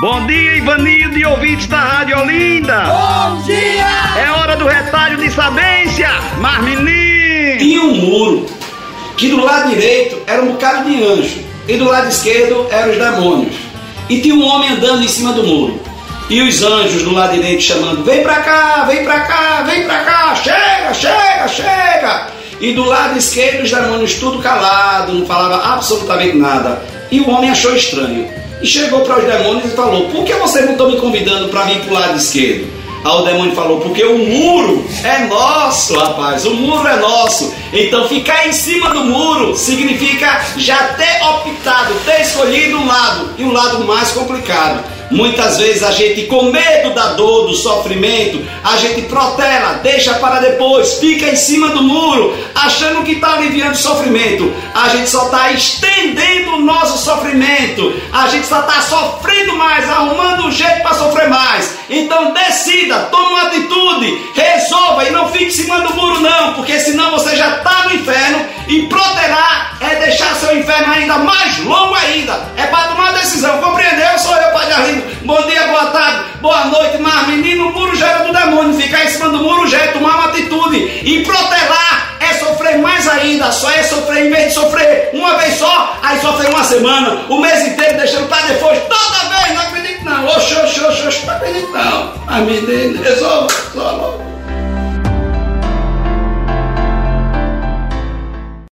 Bom dia, Ivanildo e ouvintes da Rádio Olinda. Bom dia! É hora do retalho de sabência, mas menino. Tinha um muro que do lado direito era um bocado de anjo e do lado esquerdo eram os demônios. E tinha um homem andando em cima do muro. E os anjos do lado direito chamando: Vem pra cá, vem pra cá, vem pra cá, chega, chega, chega. E do lado esquerdo os demônios tudo calado, não falava absolutamente nada. E o homem achou estranho e chegou para os demônios e falou: Por que vocês não estão me convidando para vir para o lado esquerdo? Aí o demônio falou: Porque o muro é nosso, rapaz, o muro é nosso. Então ficar em cima do muro significa já ter optado, ter escolhido um lado e um lado mais complicado. Muitas vezes a gente, com medo da dor, do sofrimento, a gente protela, deixa para depois, fica em cima do muro, achando que está aliviando o sofrimento. A gente só está estendendo o nosso sofrimento, a gente só está sofrendo mais, arrumando um jeito. Então decida, tome uma atitude, resolva e não fique em cima do muro, não, porque senão você já está no inferno e protelar é deixar seu inferno ainda mais longo ainda. É para tomar decisão, compreendeu? Sou eu, Padre Arlindo. Bom dia, boa tarde, boa noite, mas menino, o muro já era do demônio. Ficar em cima do muro já é tomar uma atitude. E protelar é sofrer mais ainda. Só é sofrer, em vez de sofrer uma vez só, aí sofrer uma semana, o mês inteiro, deixando para depois, toda Amém. Dele. É só,